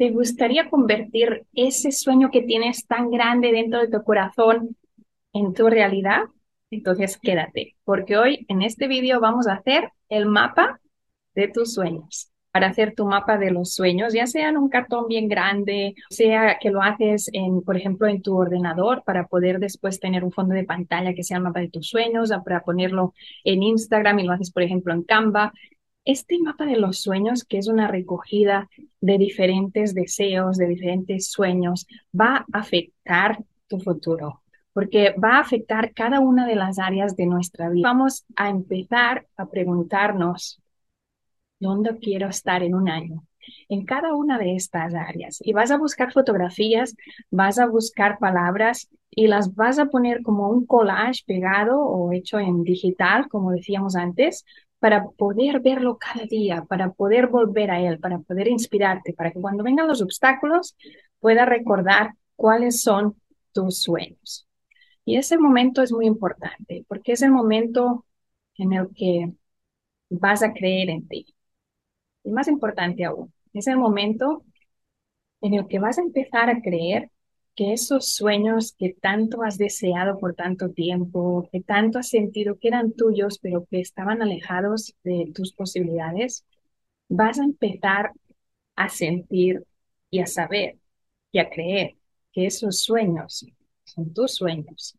¿Te gustaría convertir ese sueño que tienes tan grande dentro de tu corazón en tu realidad? Entonces quédate, porque hoy en este vídeo vamos a hacer el mapa de tus sueños. Para hacer tu mapa de los sueños, ya sea en un cartón bien grande, sea que lo haces en, por ejemplo, en tu ordenador para poder después tener un fondo de pantalla que sea el mapa de tus sueños, para ponerlo en Instagram y lo haces, por ejemplo, en Canva. Este mapa de los sueños, que es una recogida de diferentes deseos, de diferentes sueños, va a afectar tu futuro, porque va a afectar cada una de las áreas de nuestra vida. Vamos a empezar a preguntarnos, ¿dónde quiero estar en un año? En cada una de estas áreas. Y vas a buscar fotografías, vas a buscar palabras y las vas a poner como un collage pegado o hecho en digital, como decíamos antes, para poder verlo cada día, para poder volver a él, para poder inspirarte, para que cuando vengan los obstáculos puedas recordar cuáles son tus sueños. Y ese momento es muy importante porque es el momento en el que vas a creer en ti. Y más importante aún, es el momento en el que vas a empezar a creer que esos sueños que tanto has deseado por tanto tiempo, que tanto has sentido que eran tuyos, pero que estaban alejados de tus posibilidades, vas a empezar a sentir y a saber y a creer que esos sueños son tus sueños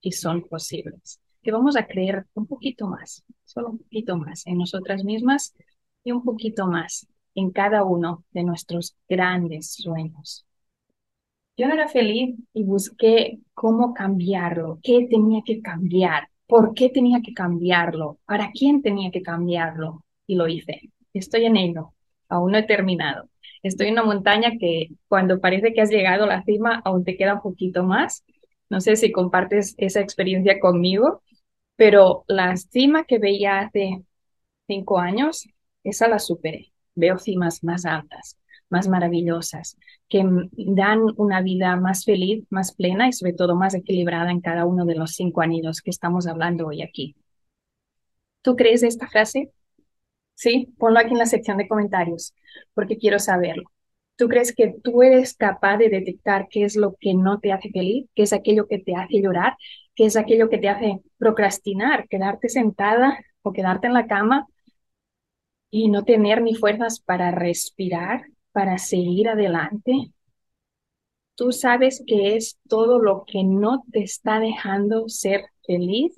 y son posibles. Que vamos a creer un poquito más, solo un poquito más en nosotras mismas y un poquito más en cada uno de nuestros grandes sueños. Yo no era feliz y busqué cómo cambiarlo, qué tenía que cambiar, por qué tenía que cambiarlo, para quién tenía que cambiarlo. Y lo hice. Estoy en ello. Aún no he terminado. Estoy en una montaña que cuando parece que has llegado a la cima, aún te queda un poquito más. No sé si compartes esa experiencia conmigo, pero la cima que veía hace cinco años, esa la superé. Veo cimas más altas más maravillosas, que dan una vida más feliz, más plena y sobre todo más equilibrada en cada uno de los cinco anillos que estamos hablando hoy aquí. ¿Tú crees esta frase? Sí, ponlo aquí en la sección de comentarios, porque quiero saberlo. ¿Tú crees que tú eres capaz de detectar qué es lo que no te hace feliz, qué es aquello que te hace llorar, qué es aquello que te hace procrastinar, quedarte sentada o quedarte en la cama y no tener ni fuerzas para respirar, para seguir adelante, tú sabes que es todo lo que no te está dejando ser feliz.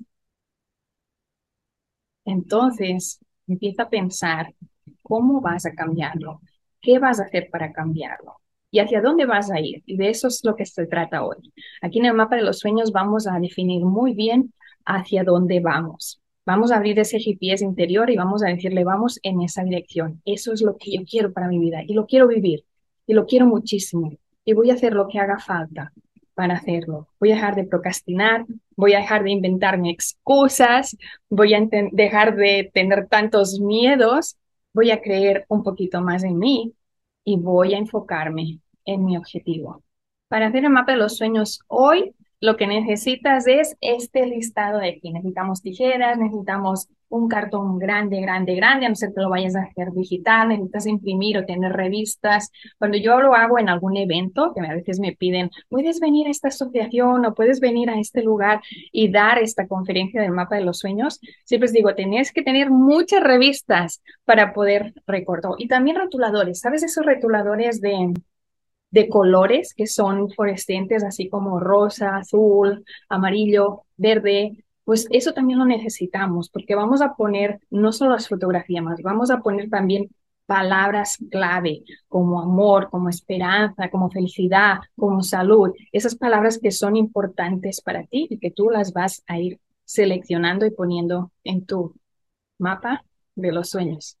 Entonces, empieza a pensar cómo vas a cambiarlo, qué vas a hacer para cambiarlo y hacia dónde vas a ir. Y de eso es lo que se trata hoy. Aquí en el mapa de los sueños vamos a definir muy bien hacia dónde vamos. Vamos a abrir ese GPS interior y vamos a decirle, vamos en esa dirección. Eso es lo que yo quiero para mi vida y lo quiero vivir y lo quiero muchísimo y voy a hacer lo que haga falta para hacerlo. Voy a dejar de procrastinar, voy a dejar de inventarme excusas, voy a dejar de tener tantos miedos, voy a creer un poquito más en mí y voy a enfocarme en mi objetivo. Para hacer el mapa de los sueños hoy, lo que necesitas es este listado de aquí. Necesitamos tijeras, necesitamos un cartón grande, grande, grande, a no ser que lo vayas a hacer digital, necesitas imprimir o tener revistas. Cuando yo lo hago en algún evento, que a veces me piden, puedes venir a esta asociación o puedes venir a este lugar y dar esta conferencia del mapa de los sueños, siempre les digo, tenés que tener muchas revistas para poder recordar. Y también rotuladores, ¿sabes esos rotuladores de de colores que son fluorescentes, así como rosa, azul, amarillo, verde, pues eso también lo necesitamos porque vamos a poner no solo las fotografías más, vamos a poner también palabras clave como amor, como esperanza, como felicidad, como salud, esas palabras que son importantes para ti y que tú las vas a ir seleccionando y poniendo en tu mapa de los sueños.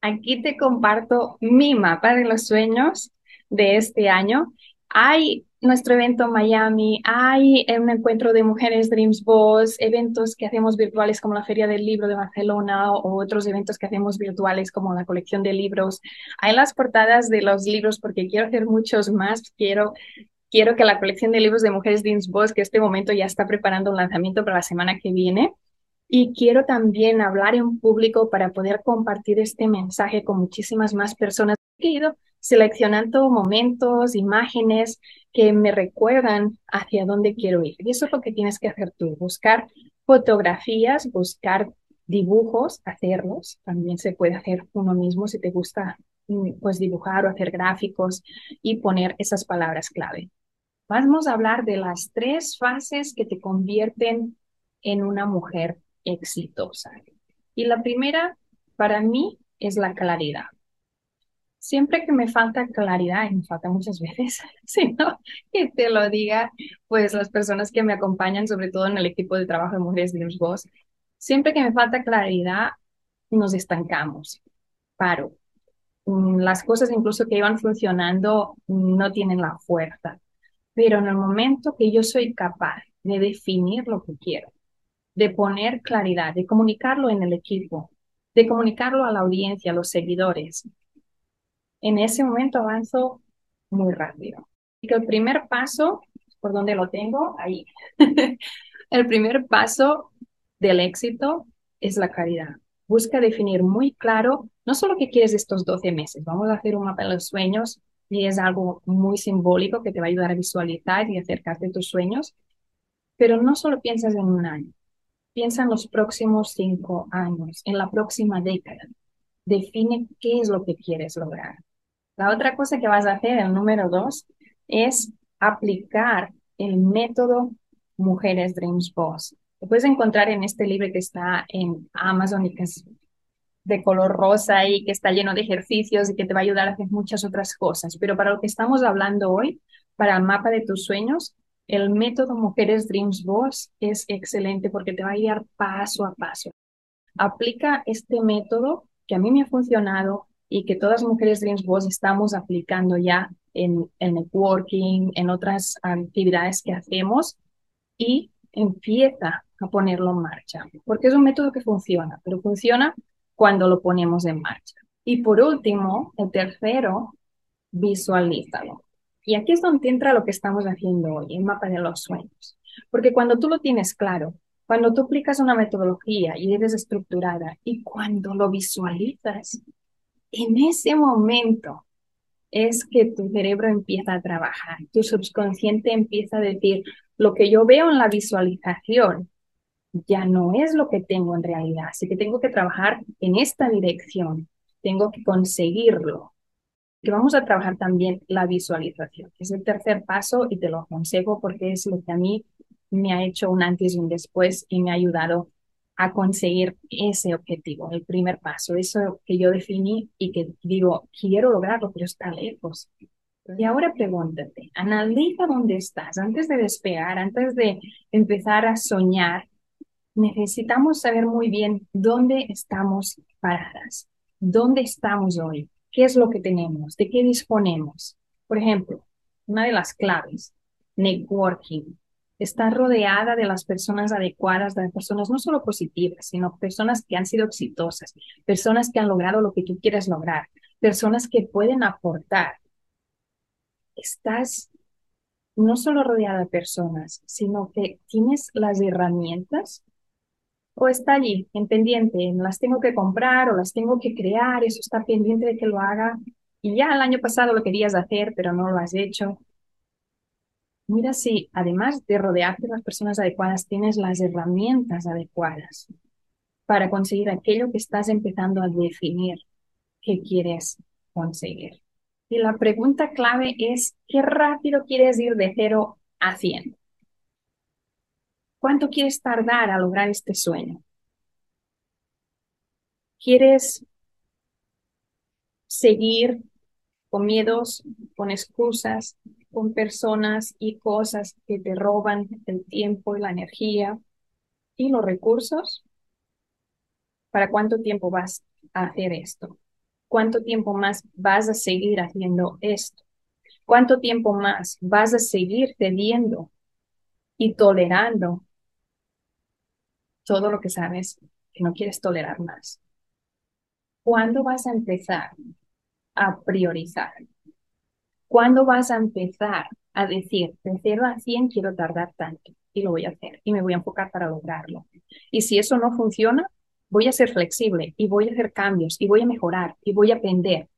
Aquí te comparto mi mapa de los sueños de este año. Hay nuestro evento en Miami, hay un encuentro de mujeres Dreams Boss, eventos que hacemos virtuales como la Feria del Libro de Barcelona o otros eventos que hacemos virtuales como la colección de libros. Hay las portadas de los libros porque quiero hacer muchos más, quiero quiero que la colección de libros de mujeres Dreams Boss, que este momento ya está preparando un lanzamiento para la semana que viene, y quiero también hablar en público para poder compartir este mensaje con muchísimas más personas he ido seleccionando momentos, imágenes que me recuerdan hacia dónde quiero ir. Y eso es lo que tienes que hacer tú, buscar fotografías, buscar dibujos, hacerlos. También se puede hacer uno mismo si te gusta mm, pues dibujar o hacer gráficos y poner esas palabras clave. Vamos a hablar de las tres fases que te convierten en una mujer exitosa. Y la primera, para mí, es la claridad. Siempre que me falta claridad, y me falta muchas veces, sino que te lo diga, pues las personas que me acompañan, sobre todo en el equipo de trabajo de Mujeres Dreams Boss, siempre que me falta claridad, nos estancamos, paro. Mm, las cosas incluso que iban funcionando no tienen la fuerza. Pero en el momento que yo soy capaz de definir lo que quiero, de poner claridad, de comunicarlo en el equipo, de comunicarlo a la audiencia, a los seguidores, en ese momento avanzo muy rápido. Y que el primer paso, por donde lo tengo, ahí, el primer paso del éxito es la claridad. Busca definir muy claro, no solo qué quieres estos 12 meses, vamos a hacer un mapa de los sueños y es algo muy simbólico que te va a ayudar a visualizar y acercarte a tus sueños, pero no solo piensas en un año, piensa en los próximos cinco años, en la próxima década. Define qué es lo que quieres lograr. La otra cosa que vas a hacer, el número dos, es aplicar el método Mujeres Dreams Boss. Lo puedes encontrar en este libro que está en Amazon y que es de color rosa y que está lleno de ejercicios y que te va a ayudar a hacer muchas otras cosas. Pero para lo que estamos hablando hoy, para el mapa de tus sueños, el método Mujeres Dreams Boss es excelente porque te va a guiar paso a paso. Aplica este método que a mí me ha funcionado y que todas Mujeres Dreams Boss estamos aplicando ya en el networking, en otras actividades que hacemos y empieza a ponerlo en marcha, porque es un método que funciona, pero funciona cuando lo ponemos en marcha. Y por último, el tercero, visualízalo. Y aquí es donde entra lo que estamos haciendo hoy, el mapa de los sueños. Porque cuando tú lo tienes claro, cuando tú aplicas una metodología y eres estructurada y cuando lo visualizas, en ese momento es que tu cerebro empieza a trabajar, tu subconsciente empieza a decir, lo que yo veo en la visualización ya no es lo que tengo en realidad, así que tengo que trabajar en esta dirección, tengo que conseguirlo. Que vamos a trabajar también la visualización, es el tercer paso y te lo aconsejo porque es lo que a mí me ha hecho un antes y un después y me ha ayudado a conseguir ese objetivo, el primer paso, eso que yo definí y que digo, quiero lograrlo, pero está lejos. Y ahora pregúntate, analiza dónde estás antes de despegar, antes de empezar a soñar, necesitamos saber muy bien dónde estamos paradas, dónde estamos hoy, qué es lo que tenemos, de qué disponemos. Por ejemplo, una de las claves, networking. Estar rodeada de las personas adecuadas, de personas no solo positivas, sino personas que han sido exitosas, personas que han logrado lo que tú quieres lograr, personas que pueden aportar. Estás no solo rodeada de personas, sino que tienes las herramientas o está allí en pendiente, las tengo que comprar o las tengo que crear, eso está pendiente de que lo haga y ya el año pasado lo querías hacer, pero no lo has hecho. Mira si además de rodearte de las personas adecuadas, tienes las herramientas adecuadas para conseguir aquello que estás empezando a definir que quieres conseguir. Y la pregunta clave es, ¿qué rápido quieres ir de cero a cien? ¿Cuánto quieres tardar a lograr este sueño? ¿Quieres seguir con miedos, con excusas, con personas y cosas que te roban el tiempo y la energía y los recursos? ¿Para cuánto tiempo vas a hacer esto? ¿Cuánto tiempo más vas a seguir haciendo esto? ¿Cuánto tiempo más vas a seguir cediendo y tolerando todo lo que sabes que no quieres tolerar más. ¿Cuándo vas a empezar a priorizar? ¿Cuándo vas a empezar a decir, de 0 a 100 quiero tardar tanto y lo voy a hacer y me voy a enfocar para lograrlo? Y si eso no funciona, voy a ser flexible y voy a hacer cambios y voy a mejorar y voy a aprender.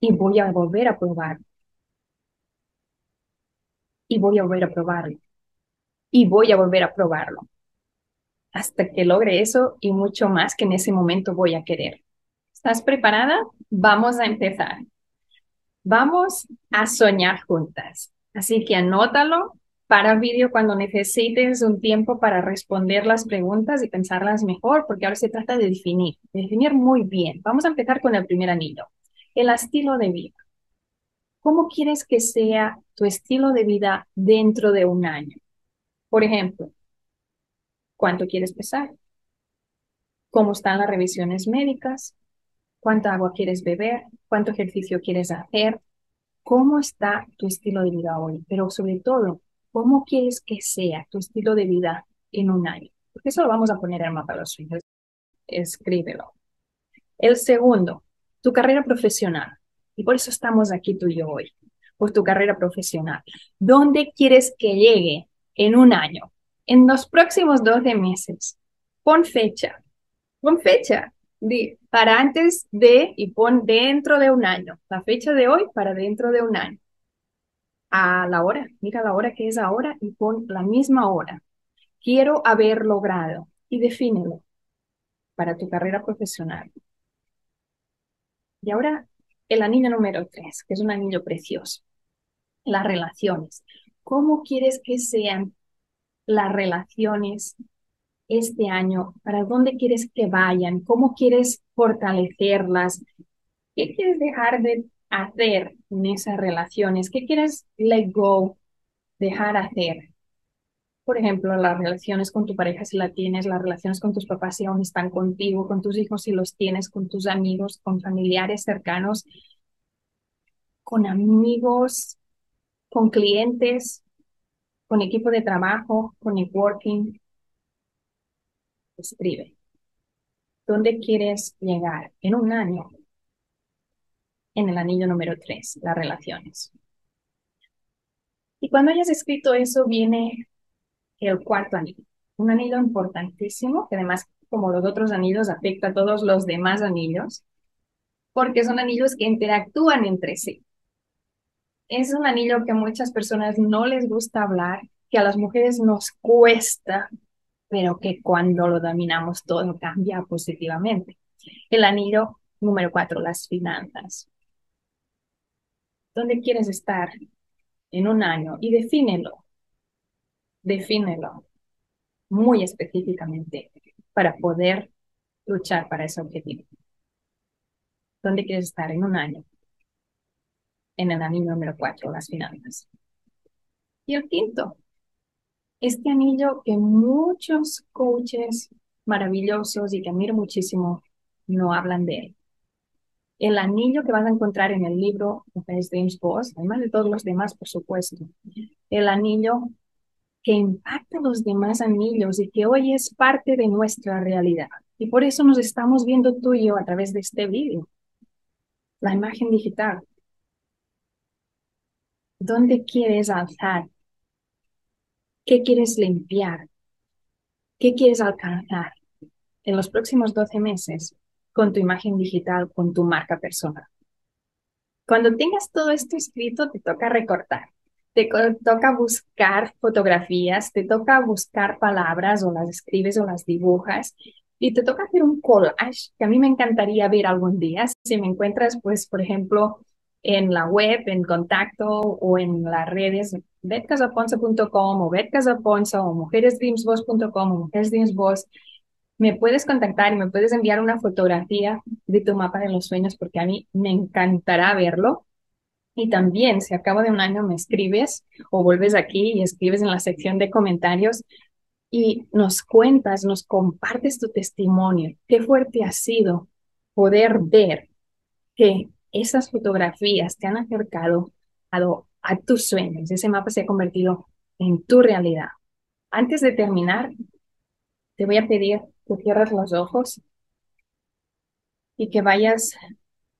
y voy a volver a probar. Y voy a volver a probarlo. Y voy a volver a probarlo. Hasta que logre eso y mucho más que en ese momento voy a querer. ¿Estás preparada? Vamos a empezar. Vamos a soñar juntas. Así que anótalo para vídeo cuando necesites un tiempo para responder las preguntas y pensarlas mejor, porque ahora se trata de definir, de definir muy bien. Vamos a empezar con el primer anillo, el estilo de vida. ¿Cómo quieres que sea tu estilo de vida dentro de un año? Por ejemplo, ¿cuánto quieres pesar? ¿Cómo están las revisiones médicas? ¿Cuánta agua quieres beber? ¿Cuánto ejercicio quieres hacer? ¿Cómo está tu estilo de vida hoy? Pero sobre todo, ¿cómo quieres que sea tu estilo de vida en un año? Porque eso lo vamos a poner en el mapa de los sueños. Escríbelo. El segundo, tu carrera profesional. Y por eso estamos aquí tú y yo hoy, por tu carrera profesional. ¿Dónde quieres que llegue en un año? En los próximos 12 meses. Pon fecha. Pon fecha. Para antes de y pon dentro de un año. La fecha de hoy para dentro de un año. A la hora, mira la hora que es ahora y pon la misma hora. Quiero haber logrado y defínelo para tu carrera profesional. Y ahora el anillo número tres, que es un anillo precioso. Las relaciones. ¿Cómo quieres que sean las relaciones este año? ¿Para dónde quieres que vayan? ¿Cómo quieres fortalecerlas? ¿Qué quieres dejar de hacer en esas relaciones? ¿Qué quieres let go, dejar hacer? Por ejemplo, las relaciones con tu pareja si la tienes, las relaciones con tus papás si aún están contigo, con tus hijos si los tienes, con tus amigos, con familiares cercanos, con amigos, con clientes, con equipo de trabajo, con networking. Escribe. ¿Dónde quieres llegar en un año? En el anillo número tres, las relaciones. Y cuando hayas escrito eso, viene el cuarto anillo. Un anillo importantísimo, que además, como los otros anillos, afecta a todos los demás anillos, porque son anillos que interactúan entre sí. Es un anillo que muchas personas no les gusta hablar, que a las mujeres nos cuesta, pero que cuando lo dominamos todo cambia positivamente. El anillo número cuatro, las finanzas. ¿Dónde quieres estar en un año? Y defínelo. Defínelo muy específicamente para poder luchar para ese objetivo. ¿Dónde quieres estar en un año? En el anillo número cuatro, las finanzas. Y el quinto, este anillo que muchos coaches maravillosos y que admiro muchísimo no hablan de él. El anillo que vas a encontrar en el libro de James Boss, además de todos los demás, por supuesto. El anillo que impacta a los demás anillos y que hoy es parte de nuestra realidad. Y por eso nos estamos viendo tú y yo a través de este vídeo. La imagen digital. ¿Dónde quieres alzar? ¿Qué quieres limpiar? ¿Qué quieres alcanzar en los próximos 12 meses con tu imagen digital, con tu marca personal? Cuando tengas todo esto escrito, te toca recortar te toca buscar fotografías, te toca buscar palabras o las escribes o las dibujas y te toca hacer un collage que a mí me encantaría ver algún día. Si me encuentras, pues, por ejemplo, en la web, en contacto o en las redes betcasaponso.com o betcasaponso o mujeresdreamsboss.com o mujeresdreamsboss, me puedes contactar y me puedes enviar una fotografía de tu mapa de los sueños porque a mí me encantará verlo y también, si acabo de un año me escribes o vuelves aquí y escribes en la sección de comentarios y nos cuentas, nos compartes tu testimonio. Qué fuerte ha sido poder ver que esas fotografías te han acercado a, tus sueños. Ese mapa se ha convertido en tu realidad. Antes de terminar, te voy a pedir que cierres los ojos y que vayas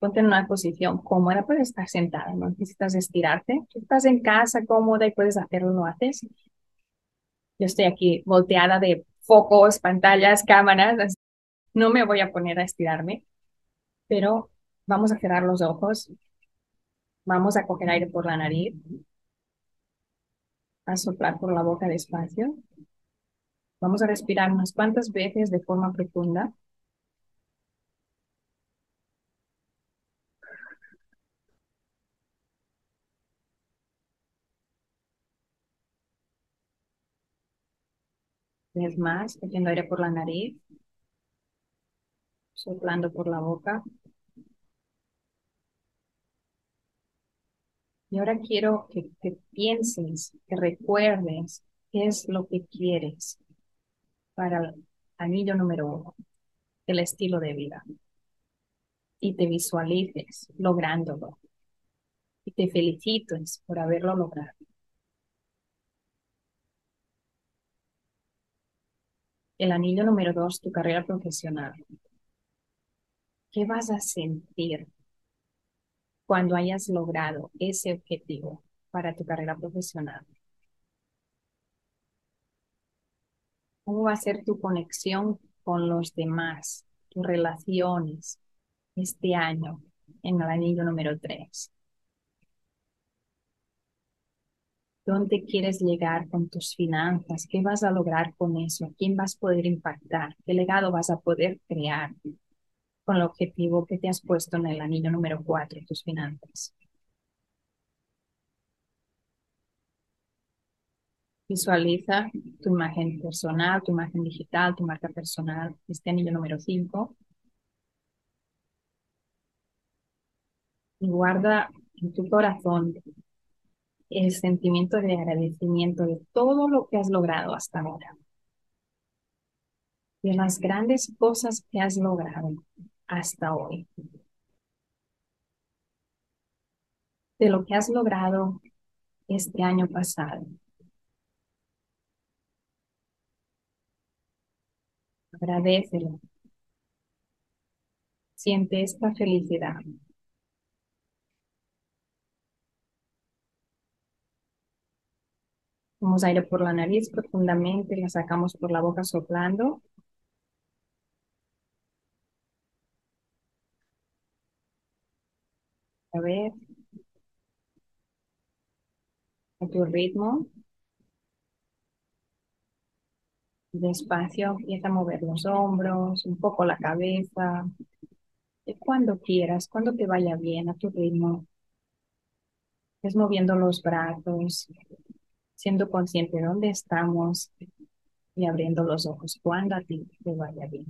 ponte en una posición cómoda, puedes estar sentada, no necesitas estirarte. estás en casa cómoda y puedes hacerlo, lo haces. Yo estoy aquí volteada de focos, pantallas, cámaras, no me voy a poner a estirarme, pero vamos a cerrar los ojos Vamos a coger aire por la nariz, a soplar por la boca despacio. Vamos a respirar unas cuantas veces de forma profunda. vez más, metiendo aire por la nariz, soplando por la boca. Y ahora quiero que, pienses, que recuerdes qué es lo que quieres para el anillo número uno, el estilo de vida. Y te visualices lográndolo. Y te felicites por haberlo logrado. El anillo número dos, tu carrera profesional. ¿Qué vas a sentir cuando hayas logrado ese objetivo para tu carrera profesional? ¿Cómo va a ser tu conexión con los demás, tus relaciones este año en el anillo número tres? ¿Dónde quieres llegar con tus finanzas? ¿Qué vas a lograr con eso? quién vas a poder impactar? ¿Qué legado vas a poder crear con el objetivo que te has puesto en el anillo número 4, tus finanzas? Visualiza tu imagen personal, tu imagen digital, tu marca personal, este anillo número 5. Y guarda en tu corazón el sentimiento de agradecimiento de todo lo que has logrado hasta ahora, de las grandes cosas que has logrado hasta hoy, de lo que has logrado este año pasado. Agradecelo. Siente esta felicidad. Tomamos aire por la nariz profundamente, la sacamos por la boca soplando. A ver. A tu ritmo. Despacio, empieza a mover los hombros, un poco la cabeza. Cuando quieras, cuando te vaya bien, a tu ritmo. Es moviendo los brazos, siendo consciente de dónde estamos y abriendo los ojos cuando a ti te vaya bien.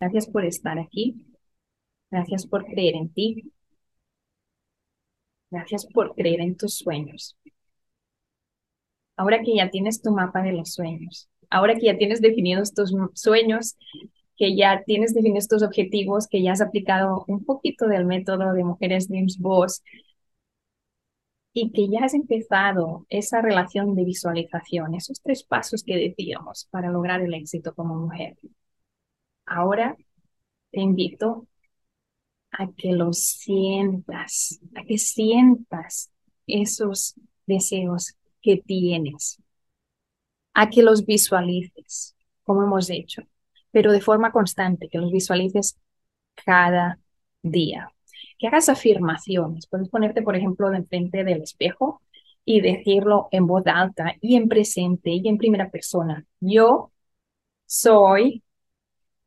Gracias. Por estar aquí. Gracias por creer en ti. Gracias por creer en tus sueños. Ahora que ya tienes tu mapa de los sueños, ahora que ya tienes definidos tus sueños, que ya tienes definidos estos objetivos, que ya has aplicado un poquito del método de Mujeres Dreams Boss y que ya has empezado esa relación de visualización, esos tres pasos que decíamos para lograr el éxito como mujer. Ahora te invito a que los sientas, a que sientas esos deseos que tienes, a que los visualices, como hemos hecho pero de forma constante, que los visualices cada día. Que hagas afirmaciones. Puedes ponerte, por ejemplo, enfrente del espejo y decirlo en voz alta y en presente y en primera persona. Yo soy,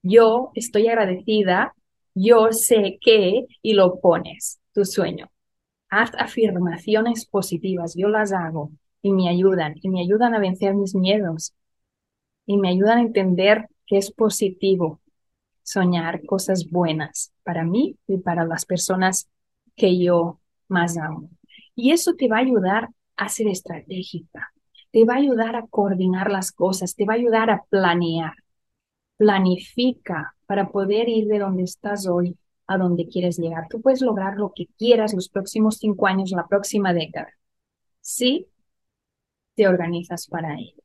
yo estoy agradecida, yo sé que, y lo pones, tu sueño. Haz afirmaciones positivas, yo las hago y me ayudan, y me ayudan a vencer mis miedos, y me ayudan a entender que es positivo soñar cosas buenas para mí y para las personas que yo más amo. Y eso te va a ayudar a ser estratégica, te va a ayudar a coordinar las cosas, te va a ayudar a planear. Planifica para poder ir de donde estás hoy a donde quieres llegar. Tú puedes lograr lo que quieras los próximos cinco años, la próxima década, si te organizas para ello.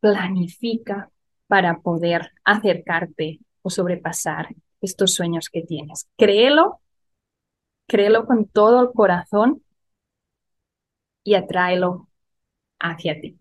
Planifica para poder acercarte o sobrepasar estos sueños que tienes. Créelo, créelo con todo el corazón y atráelo hacia ti.